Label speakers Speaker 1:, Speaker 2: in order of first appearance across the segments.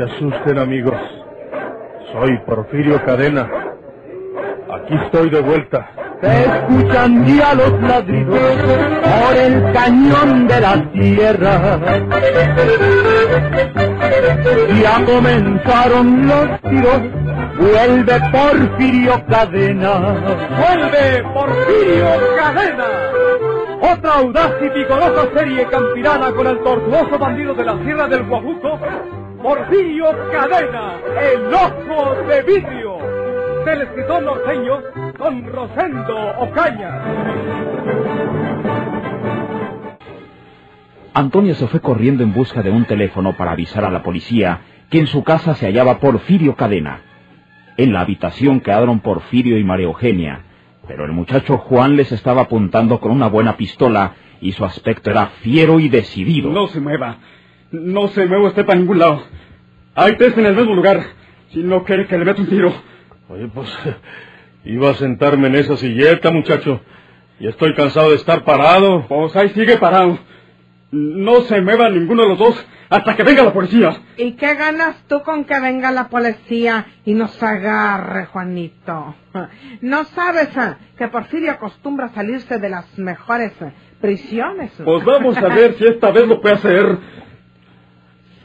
Speaker 1: se asusten, amigos. Soy Porfirio Cadena. Aquí estoy de vuelta.
Speaker 2: Se escuchan ya los ladridos por el cañón de la tierra. Ya comenzaron los tiros, vuelve Porfirio Cadena.
Speaker 3: ¡Vuelve Porfirio Cadena! Otra audaz y vigorosa serie campirana con el tortuoso bandido de la Sierra del Guajuco, Porfirio Cadena, el ojo de vidrio, del escritor norteño Don Rosendo Ocaña.
Speaker 4: Antonio se fue corriendo en busca de un teléfono para avisar a la policía que en su casa se hallaba Porfirio Cadena. En la habitación quedaron Porfirio y María Eugenia, pero el muchacho Juan les estaba apuntando con una buena pistola y su aspecto era fiero y decidido.
Speaker 5: No se mueva. No se mueva usted para ningún lado. Hay tres en el mismo lugar. Si no quiere que le meta un tiro.
Speaker 1: Oye, pues iba a sentarme en esa silleta, muchacho. Y estoy cansado de estar parado.
Speaker 5: Pues ahí sigue parado. No se mueva ninguno de los dos hasta que venga la policía.
Speaker 6: ¿Y qué ganas tú con que venga la policía y nos agarre, Juanito? ¿No sabes eh, que Porfirio acostumbra salirse de las mejores eh, prisiones?
Speaker 5: Pues vamos a ver si esta vez lo puede hacer.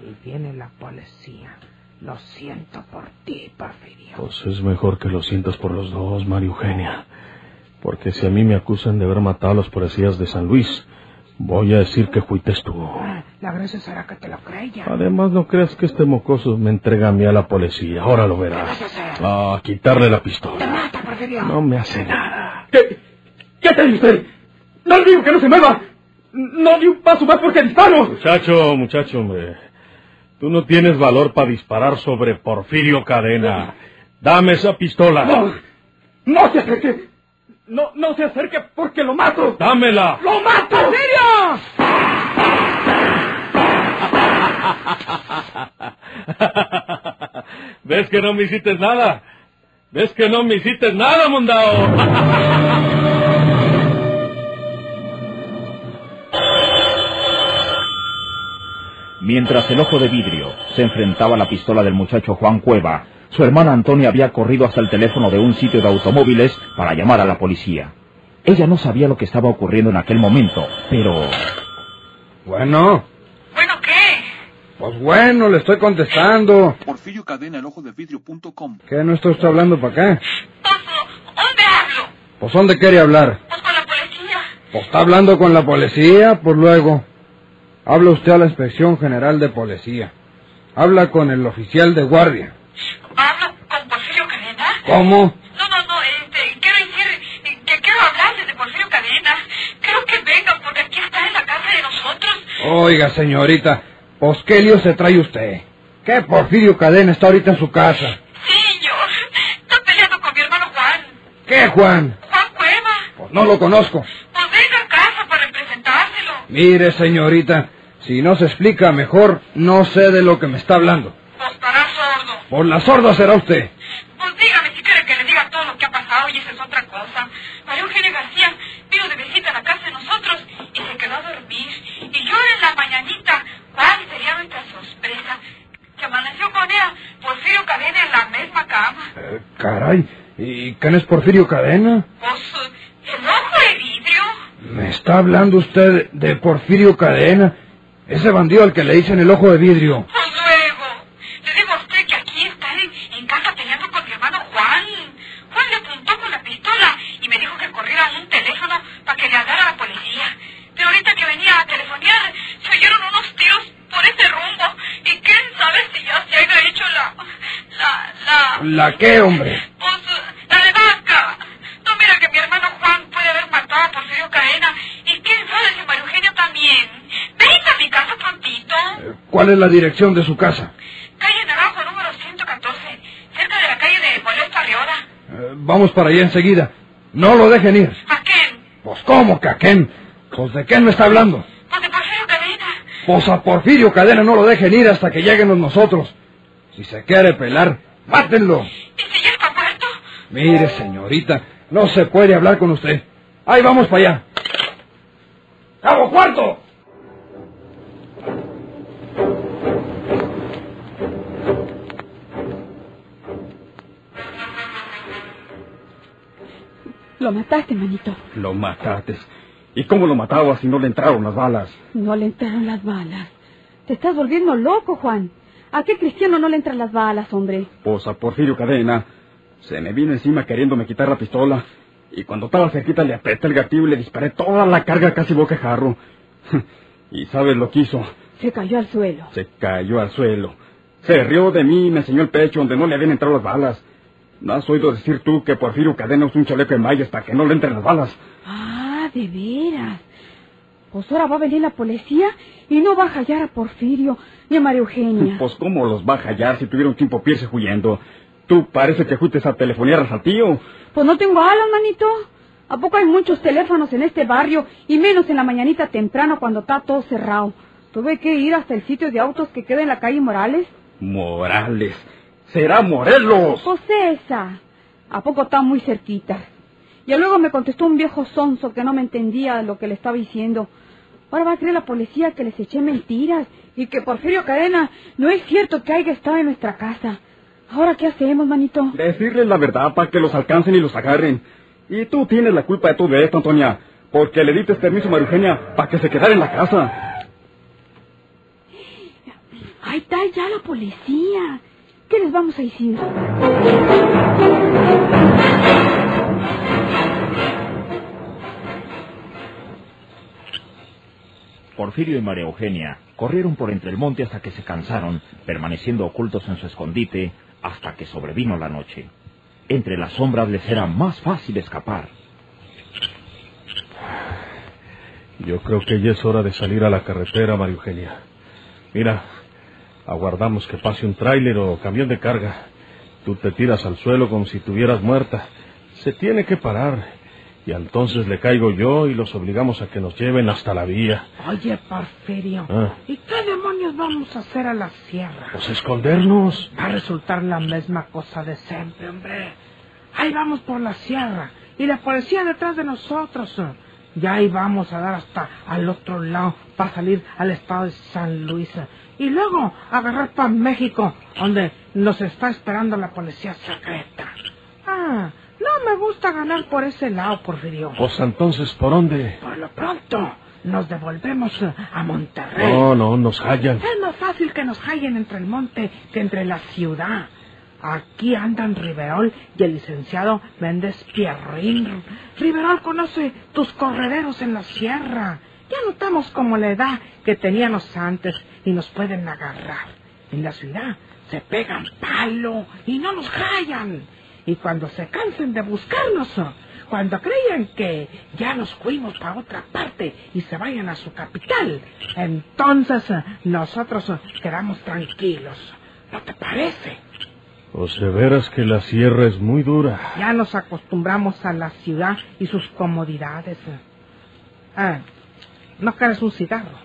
Speaker 6: Si viene la policía, lo siento por ti, Porfirio.
Speaker 1: Pues es mejor que lo sientas por los dos, María Eugenia. Porque si a mí me acusan de haber matado a los policías de San Luis, voy a decir que fuiste tú.
Speaker 6: La gracia será que te lo creya.
Speaker 1: Además, no creas que este mocoso me entrega a mí a la policía. Ahora lo verás.
Speaker 6: ¿Qué vas a hacer?
Speaker 1: Quitarle la
Speaker 6: Te
Speaker 1: pistola.
Speaker 6: mata, Porfirio.
Speaker 1: No me hace nada.
Speaker 5: ¿Qué? ¿Qué te dice usted? No le digo que no se mueva. No di un paso más porque disparo.
Speaker 1: Muchacho, muchacho, hombre. Tú no tienes valor para disparar sobre Porfirio Cadena. Dame esa pistola.
Speaker 5: No, no se acerque. No, no se acerque porque lo mato.
Speaker 1: Dámela.
Speaker 5: ¡Lo mato!
Speaker 6: ¡Porfirio!
Speaker 1: ¿Ves que no me hiciste nada? ¿Ves que no me hiciste nada, mundao?
Speaker 4: Mientras el ojo de vidrio se enfrentaba a la pistola del muchacho Juan Cueva, su hermana Antonia había corrido hasta el teléfono de un sitio de automóviles para llamar a la policía. Ella no sabía lo que estaba ocurriendo en aquel momento, pero...
Speaker 7: Bueno,
Speaker 8: ¿Bueno qué?
Speaker 7: pues bueno, le estoy contestando.
Speaker 9: Porfirio Cadena, el ojo de vidrio.com.
Speaker 7: ¿Qué no está usted hablando para acá?
Speaker 8: Pues, ¿dónde hablo?
Speaker 7: Pues ¿dónde quiere hablar?
Speaker 8: Pues con la policía.
Speaker 7: Pues está hablando con la policía, pues luego. Habla usted a la Inspección General de Policía. Habla con el oficial de guardia.
Speaker 8: ¿Hablo con Porfirio Cadena?
Speaker 7: ¿Cómo?
Speaker 8: No, no, no, este, quiero decir que quiero hablarle de Porfirio Cadena. Quiero que venga porque aquí está en la casa de nosotros.
Speaker 7: Oiga, señorita, pues qué lío se trae usted. ¿Qué Porfirio Cadena está ahorita en su casa?
Speaker 8: Sí, yo. Estoy peleando con mi hermano Juan.
Speaker 7: ¿Qué, Juan?
Speaker 8: Juan Cueva.
Speaker 7: Pues no lo conozco.
Speaker 8: Pues venga a casa para presentárselo.
Speaker 7: Mire, señorita, si no se explica mejor, no sé de lo que me está hablando.
Speaker 8: Pues estará sordo.
Speaker 7: Por la sorda será usted.
Speaker 8: Pues dígame si quiere que le diga todo lo que ha pasado y esa es otra cosa. María Eugenia García vino de visita a la casa de nosotros y se quedó a dormir. Y yo en la mañanita, ¿cuál sería nuestra sorpresa? Que amaneció con ella Porfirio Cadena en la misma cama.
Speaker 7: Eh, caray, ¿y quién es Porfirio Cadena?
Speaker 8: Pues el ojo de vidrio.
Speaker 7: ¿Me está hablando usted de Porfirio Cadena? Ese bandido al que le dicen el ojo de vidrio.
Speaker 8: Pues luego, le digo a usted que aquí está en, en casa peleando con mi hermano Juan. Juan le apuntó con la pistola y me dijo que corriera a un teléfono para que le hablara a la policía. Pero ahorita que venía a telefonear, se oyeron unos tiros por ese rumbo. Y quién sabe si ya se haya hecho la... la... la...
Speaker 7: ¿La qué, hombre?
Speaker 8: Pues, la de vaca. No mira que mi hermano Juan puede haber matado a Porfirio Cadena. Y quién sabe si María Eugenia también. Venga a mi casa prontito.
Speaker 7: ¿Cuál es la dirección de su casa?
Speaker 8: Calle Naranjo, número 114, cerca de la calle de Molesto Arriola.
Speaker 7: Eh, vamos para allá enseguida. No lo dejen ir.
Speaker 8: ¿A quién?
Speaker 7: Pues ¿cómo que a quién? Pues de quién me está hablando.
Speaker 8: Pues de Porfirio Cadena.
Speaker 7: Pues a Porfirio Cadena no lo dejen ir hasta que lleguen nosotros. Si se quiere pelar, ¡Mátenlo!
Speaker 8: ¿Ese ya está muerto?
Speaker 7: Mire, señorita, no se puede hablar con usted. Ahí vamos para allá. ¡Cabo cuarto!
Speaker 10: Lo mataste, manito.
Speaker 5: Lo mataste. ¿Y cómo lo mataba si no le entraron las balas?
Speaker 10: No le entraron las balas. Te estás volviendo loco, Juan. ¿A qué cristiano no le entran las balas, hombre?
Speaker 5: Pues a Porfirio Cadena. Se me vino encima queriéndome quitar la pistola. Y cuando estaba cerquita le apreté el gatillo y le disparé toda la carga casi boca jarro. ¿Y sabes lo que hizo?
Speaker 10: Se cayó al suelo.
Speaker 5: Se cayó al suelo. Se rió de mí y me enseñó el pecho donde no le habían entrado las balas. ¿No has oído decir tú que Porfirio Cadena es un chaleco de mayas para que no le entren las balas?
Speaker 10: Ah, de veras. Pues ahora va a venir la policía y no va a hallar a Porfirio ni a María Eugenia.
Speaker 5: Pues cómo los va a hallar si tuvieron tiempo pirse huyendo. Tú parece que fuiste a telefonear al tío.
Speaker 10: Pues no tengo alas, manito. ¿A poco hay muchos teléfonos en este barrio y menos en la mañanita temprano cuando está todo cerrado? Tuve que ir hasta el sitio de autos que queda en la calle Morales.
Speaker 5: Morales. Será Morelos.
Speaker 10: Pues esa. ¿A poco está muy cerquita? Y luego me contestó un viejo sonso que no me entendía lo que le estaba diciendo. Ahora va a creer la policía que les eché mentiras y que Porfirio Cadena no es cierto que haya estado en nuestra casa. ¿Ahora qué hacemos, manito?
Speaker 5: Decirles la verdad para que los alcancen y los agarren. Y tú tienes la culpa de todo esto, Antonia, porque le diste permiso a Marugenia para que se quedara en la casa.
Speaker 10: Ahí está ya la policía. ¿Qué les vamos a decir?
Speaker 4: Porfirio y María Eugenia corrieron por entre el monte hasta que se cansaron, permaneciendo ocultos en su escondite hasta que sobrevino la noche. Entre las sombras les era más fácil escapar.
Speaker 1: Yo creo que ya es hora de salir a la carretera, María Eugenia. Mira, aguardamos que pase un tráiler o camión de carga. Tú te tiras al suelo como si estuvieras muerta. Se tiene que parar. Y entonces le caigo yo y los obligamos a que nos lleven hasta la vía.
Speaker 6: Oye, Porfirio,
Speaker 1: Ah.
Speaker 6: ¿y qué demonios vamos a hacer a la sierra?
Speaker 1: Pues escondernos.
Speaker 6: Va a resultar la misma cosa de siempre, hombre. Ahí vamos por la sierra y la policía detrás de nosotros. Ya ahí vamos a dar hasta al otro lado para salir al estado de San Luis. Y luego agarrar para México, donde nos está esperando la policía secreta. Ah, no me gusta ganar por ese lado, Porfirio.
Speaker 1: Pues entonces, ¿por dónde?
Speaker 6: Por lo pronto, nos devolvemos a Monterrey.
Speaker 1: No, no, nos hallan.
Speaker 6: Es más fácil que nos hallen entre el monte que entre la ciudad. Aquí andan Riverol y el licenciado Méndez Pierrín. Riverol conoce tus correderos en la sierra. Ya notamos como la edad que teníamos antes y nos pueden agarrar. En la ciudad se pegan palo y no nos hallan. Y cuando se cansen de buscarnos, cuando creyan que ya nos fuimos para otra parte y se vayan a su capital, entonces eh, nosotros eh, quedamos tranquilos. ¿No te parece?
Speaker 1: Pues de veras que la sierra es muy dura.
Speaker 6: Ya nos acostumbramos a la ciudad y sus comodidades. Ah, no quieres un cigarro.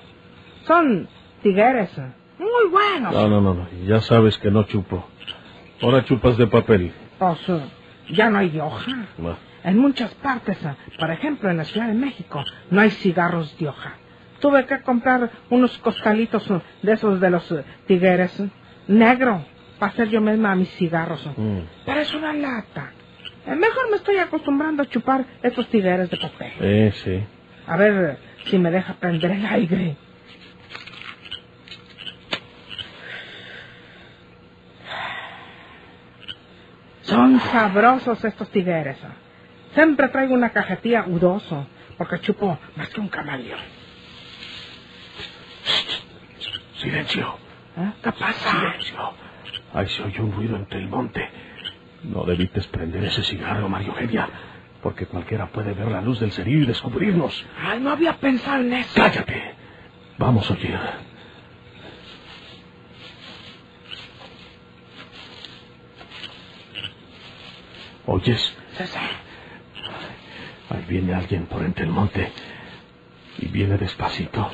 Speaker 6: Son tigueres muy buenos.
Speaker 1: No, no, no, no. Ya sabes que no chupo. Ahora chupas de papel.
Speaker 6: Pues ya no hay de hoja. En muchas partes, eh, por ejemplo en la Ciudad de México, no hay cigarros de hoja. Tuve que comprar unos costalitos eh, de esos de los eh, tigueres, negro, para hacer yo misma mis cigarros.
Speaker 1: Mm.
Speaker 6: Pero es una lata. Eh, mejor me estoy acostumbrando a chupar estos tigueres de papel.
Speaker 1: Eh, sí.
Speaker 6: A ver si me deja prender el aire. Son sabrosos estos tigueres. eh. Siempre traigo una cajetilla udoso, porque chupo más que un camaleón.
Speaker 1: Silencio.
Speaker 6: ¿Eh? ¿Qué pasa?
Speaker 1: Silencio. Ahí se oye un ruido entre el monte. No debites prender ese cigarro, María Eugenia, porque cualquiera puede ver la luz del cerillo y descubrirnos.
Speaker 6: Ay, no había pensado en eso.
Speaker 1: Cállate. Vamos a oír. ¿Oyes?
Speaker 6: César,
Speaker 1: Ahí viene alguien por entre el monte. Y viene despacito.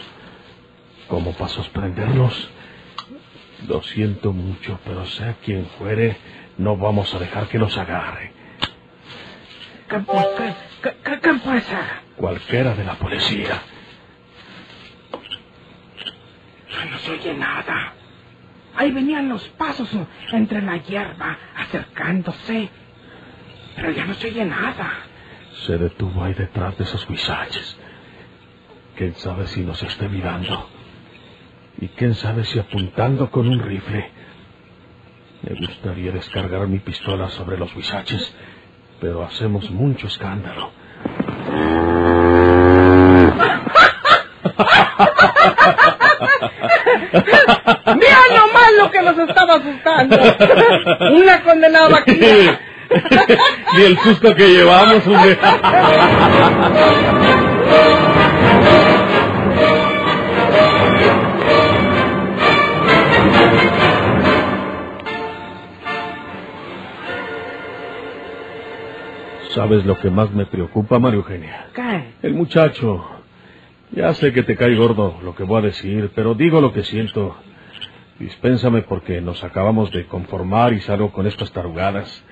Speaker 1: Como para sorprendernos. Lo siento mucho, pero sea quien fuere, no vamos a dejar que nos agarre.
Speaker 6: ¿qué, pues, qué, qué, qué, qué puede ser?
Speaker 1: Cualquiera de la policía.
Speaker 6: No se oye nada. Ahí venían los pasos eh, entre la hierba, acercándose. Pero ya no se oye nada.
Speaker 1: Se detuvo ahí detrás de esos huizaches. ¿Quién sabe si nos esté mirando? Y quién sabe si apuntando con un rifle. Me gustaría descargar mi pistola sobre los huizaches, pero hacemos mucho escándalo.
Speaker 6: Mira nomás lo que nos estaba asustando. Una condenada vaquilla.
Speaker 1: Ni el susto que llevamos, hombre. ¿Sabes lo que más me preocupa, María Eugenia?
Speaker 6: ¿Qué?
Speaker 1: El muchacho. Ya sé que te cae gordo lo que voy a decir, pero digo lo que siento. Dispénsame porque nos acabamos de conformar y salgo con estas tarugadas.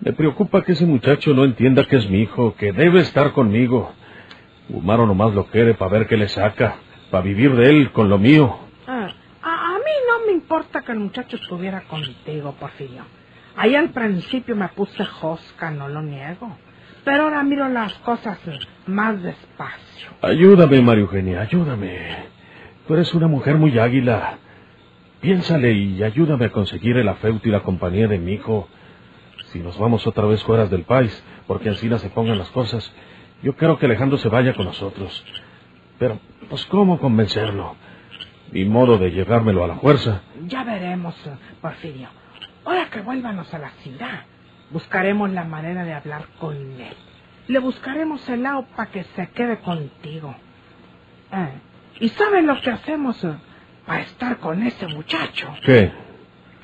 Speaker 1: Me preocupa que ese muchacho no entienda que es mi hijo, que debe estar conmigo. Gumaro nomás lo quiere para ver qué le saca, para vivir de él con lo mío.
Speaker 6: Ah, a, a mí no me importa que el muchacho estuviera contigo, Porfirio. Ahí al principio me puse josca, no lo niego. Pero ahora miro las cosas más despacio.
Speaker 1: Ayúdame, María Eugenia, ayúdame. Tú eres una mujer muy águila. Piénsale y ayúdame a conseguir el afecto y la compañía de mi hijo. Si nos vamos otra vez fuera del país, porque así se pongan las cosas, yo quiero que Alejandro se vaya con nosotros. Pero, pues, ¿cómo convencerlo? Ni modo de llevármelo a la fuerza.
Speaker 6: Ya veremos, Porfirio. Ahora que vuélvanos a la ciudad, buscaremos la manera de hablar con él. Le buscaremos el lado para que se quede contigo. Eh, ¿Y sabes lo que hacemos eh, para estar con ese muchacho?
Speaker 1: ¿Qué?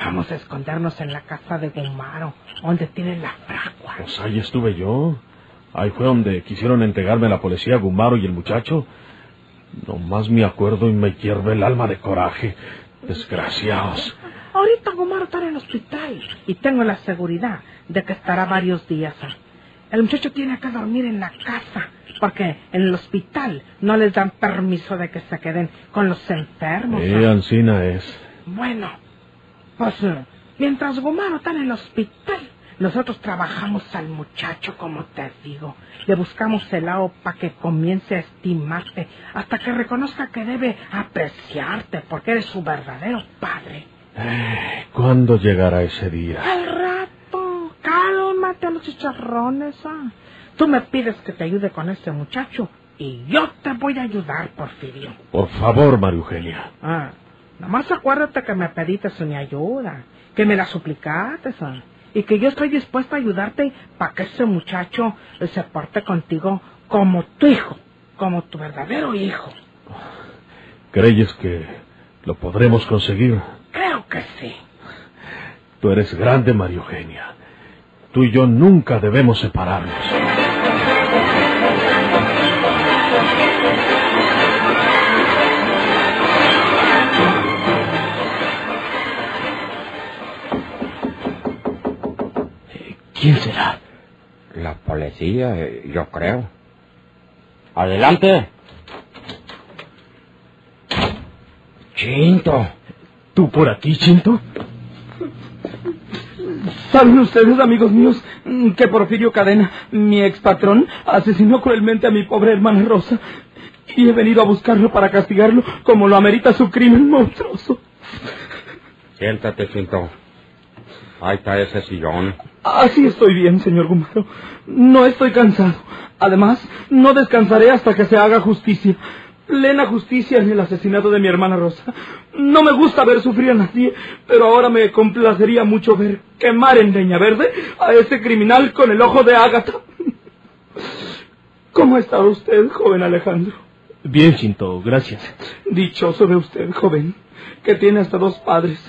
Speaker 6: Vamos a escondernos en la casa de Gumaro, donde tienen la fragua.
Speaker 1: Pues ahí estuve yo. Ahí fue donde quisieron entregarme a la policía Gumaro y el muchacho. Nomás me acuerdo y me hierve el alma de coraje. Desgraciados.
Speaker 6: Ahorita Gumaro está en el hospital y tengo la seguridad de que estará varios días. El muchacho tiene que dormir en la casa porque en el hospital no les dan permiso de que se queden con los enfermos.
Speaker 1: Eh, Ancina es.
Speaker 6: Bueno, pues mientras Gumaro está en el hospital, nosotros trabajamos al muchacho, como te digo. Le buscamos el lado para que comience a estimarte, hasta que reconozca que debe apreciarte, porque eres su verdadero padre.
Speaker 1: Eh, ¿Cuándo llegará ese día?
Speaker 6: Al rato, cálmate a los chicharrones. ah. Tú me pides que te ayude con este muchacho y yo te voy a ayudar, Porfirio.
Speaker 1: Por favor, María Eugenia.
Speaker 6: Ah, nomás acuérdate que me pediste mi ayuda, que me la suplicaste, y que yo estoy dispuesta a ayudarte para que ese muchacho se porte contigo como tu hijo, como tu verdadero hijo.
Speaker 1: ¿Creyes que lo podremos conseguir?
Speaker 6: Creo que sí.
Speaker 1: Tú eres grande, María Eugenia. Tú y yo nunca debemos separarnos.
Speaker 4: ¿Quién será?
Speaker 11: La policía, eh, yo creo. Adelante. Chinto.
Speaker 1: ¿Tú por aquí, Chinto?
Speaker 12: ¿Saben ustedes, amigos míos, que Porfirio Cadena, mi expatrón, asesinó cruelmente a mi pobre hermana Rosa? Y he venido a buscarlo para castigarlo como lo amerita su crimen monstruoso.
Speaker 11: Siéntate, Chinto. Ahí está ese sillón.
Speaker 12: Así estoy bien, señor Gumaro. No estoy cansado. Además, no descansaré hasta que se haga justicia. Plena justicia en el asesinato de mi hermana Rosa. No me gusta ver sufrir a nadie, pero ahora me complacería mucho ver quemar en leña verde a ese criminal con el ojo de Ágata. ¿Cómo está usted, joven Alejandro?
Speaker 1: Bien, Chinto, gracias.
Speaker 12: Dichoso de usted, joven, que tiene hasta dos padres.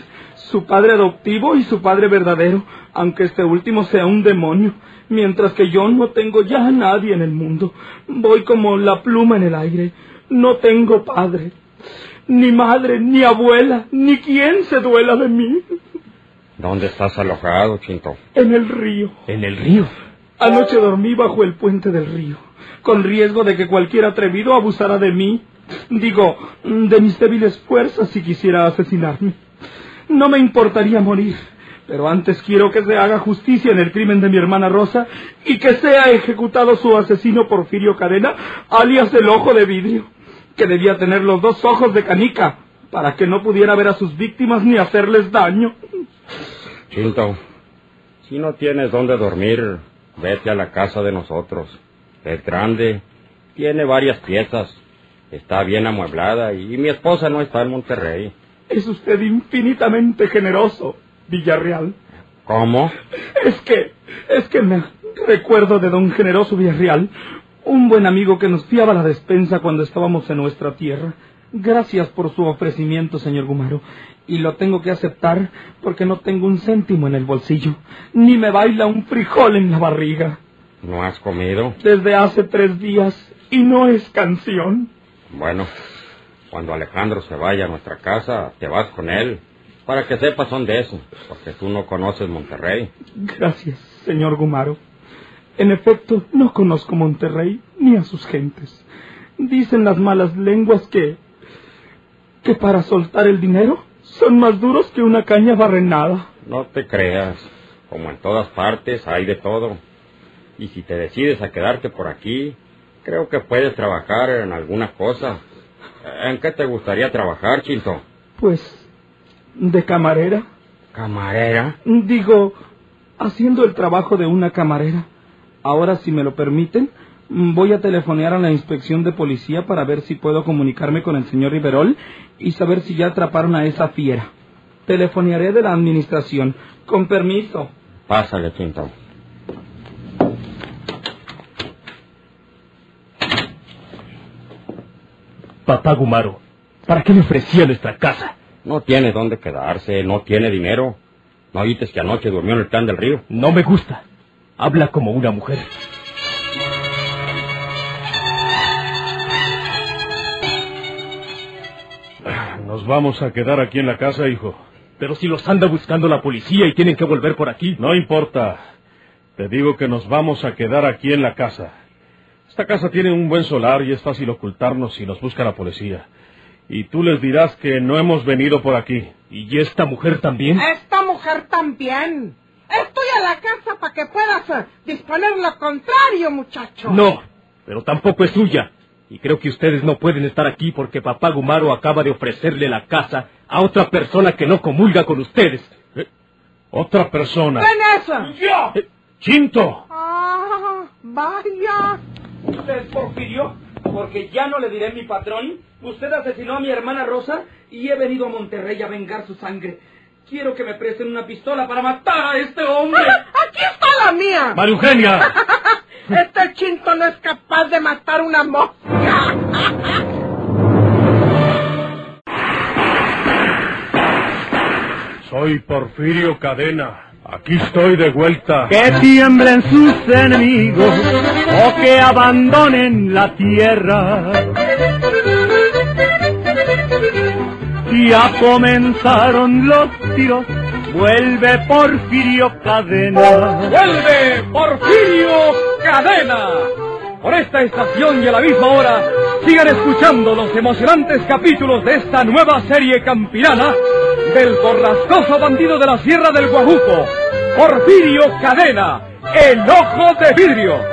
Speaker 12: Su padre adoptivo y su padre verdadero, aunque este último sea un demonio, mientras que yo no tengo ya a nadie en el mundo. Voy como la pluma en el aire. No tengo padre, ni madre, ni abuela, ni quien se duela de mí.
Speaker 11: ¿Dónde estás alojado, Chinto?
Speaker 12: En el río.
Speaker 1: ¿En el río?
Speaker 12: Anoche dormí bajo el puente del río, con riesgo de que cualquier atrevido abusara de mí. Digo, de mis débiles fuerzas si quisiera asesinarme. No me importaría morir, Pero antes quiero que se haga justicia en el crimen de mi hermana Rosa y que sea ejecutado su asesino Porfirio Cadena, alias el ojo de vidrio, que debía tener los dos ojos de canica para que no pudiera ver a sus víctimas ni hacerles daño.
Speaker 11: Chinto, si no tienes dónde dormir, vete a la casa de nosotros. Es grande, tiene varias piezas, está bien amueblada y mi esposa no está en Monterrey.
Speaker 12: Es usted infinitamente generoso, Villarreal.
Speaker 11: ¿Cómo?
Speaker 12: Es que, es que me recuerdo de don Generoso Villarreal, un buen amigo que nos fiaba la despensa cuando estábamos en nuestra tierra. Gracias por su ofrecimiento, señor Gumaro, y lo tengo que aceptar porque no tengo un céntimo en el bolsillo, ni me baila un frijol en la barriga.
Speaker 11: ¿No has comido?
Speaker 12: Desde hace tres días, y no es canción.
Speaker 11: Bueno, cuando Alejandro se vaya a nuestra casa, te vas con él, para que sepas dónde es, porque tú no conoces Monterrey.
Speaker 12: Gracias, señor Gumaro. En efecto, no conozco Monterrey ni a sus gentes. Dicen las malas lenguas que... que para soltar el dinero son más duros que una caña barrenada.
Speaker 11: No te creas, como en todas partes hay de todo. Y si te decides a quedarte por aquí, creo que puedes trabajar en alguna cosa. ¿En qué te gustaría trabajar, Chinto?
Speaker 12: Pues... de camarera.
Speaker 11: ¿Camarera?
Speaker 12: Digo, haciendo el trabajo de una camarera. Ahora, si me lo permiten, voy a telefonear a la inspección de policía para ver si puedo comunicarme con el señor Riverol y saber si ya atraparon a esa fiera. Telefonearé de la administración. Con permiso.
Speaker 11: Pásale, Chinto.
Speaker 13: Papá Gumaro, ¿para qué le ofrecía nuestra casa?
Speaker 11: No tiene dónde quedarse, no tiene dinero. ¿No oíste que anoche durmió en el plan del río?
Speaker 13: No me gusta. Habla como una mujer.
Speaker 1: Nos vamos a quedar aquí en la casa, hijo.
Speaker 13: Pero si los anda buscando la policía y tienen que volver por aquí.
Speaker 1: No importa. Te digo que nos vamos a quedar aquí en la casa. Esta casa tiene un buen solar y es fácil ocultarnos si nos busca la policía. Y tú les dirás que no hemos venido por aquí.
Speaker 13: ¿Y esta mujer también?
Speaker 6: Esta mujer también. Estoy a la casa para que puedas eh, disponer lo contrario, muchacho.
Speaker 13: No, pero tampoco es suya. Y creo que ustedes no pueden estar aquí porque papá Gumaro acaba de ofrecerle la casa a otra persona que no comulga con ustedes.
Speaker 1: Eh, ¿Otra persona?
Speaker 6: ¿Quién es?
Speaker 12: ¡Yo!
Speaker 1: Eh, ¡Chinto!
Speaker 6: Ah, vaya.
Speaker 12: ¿Usted Porfirio? Porque ya no le diré mi patrón. Usted asesinó a mi hermana Rosa y he venido a Monterrey a vengar su sangre. Quiero que me presten una pistola para matar a este hombre.
Speaker 6: Aquí está la mía.
Speaker 1: María Eugenia.
Speaker 6: Este chinto no es capaz de matar una mosca.
Speaker 1: Soy Porfirio Cadena. Aquí estoy de vuelta.
Speaker 2: Que tiemblen sus enemigos o que abandonen la tierra. Ya comenzaron los tiros, vuelve Porfirio Cadena.
Speaker 3: ¡Vuelve Porfirio Cadena! Por esta estación y a la misma hora, sigan escuchando los emocionantes capítulos de esta nueva serie campirana del borrascoso bandido de la Sierra del Guajuco, Porfirio Cadena, el ojo de vidrio.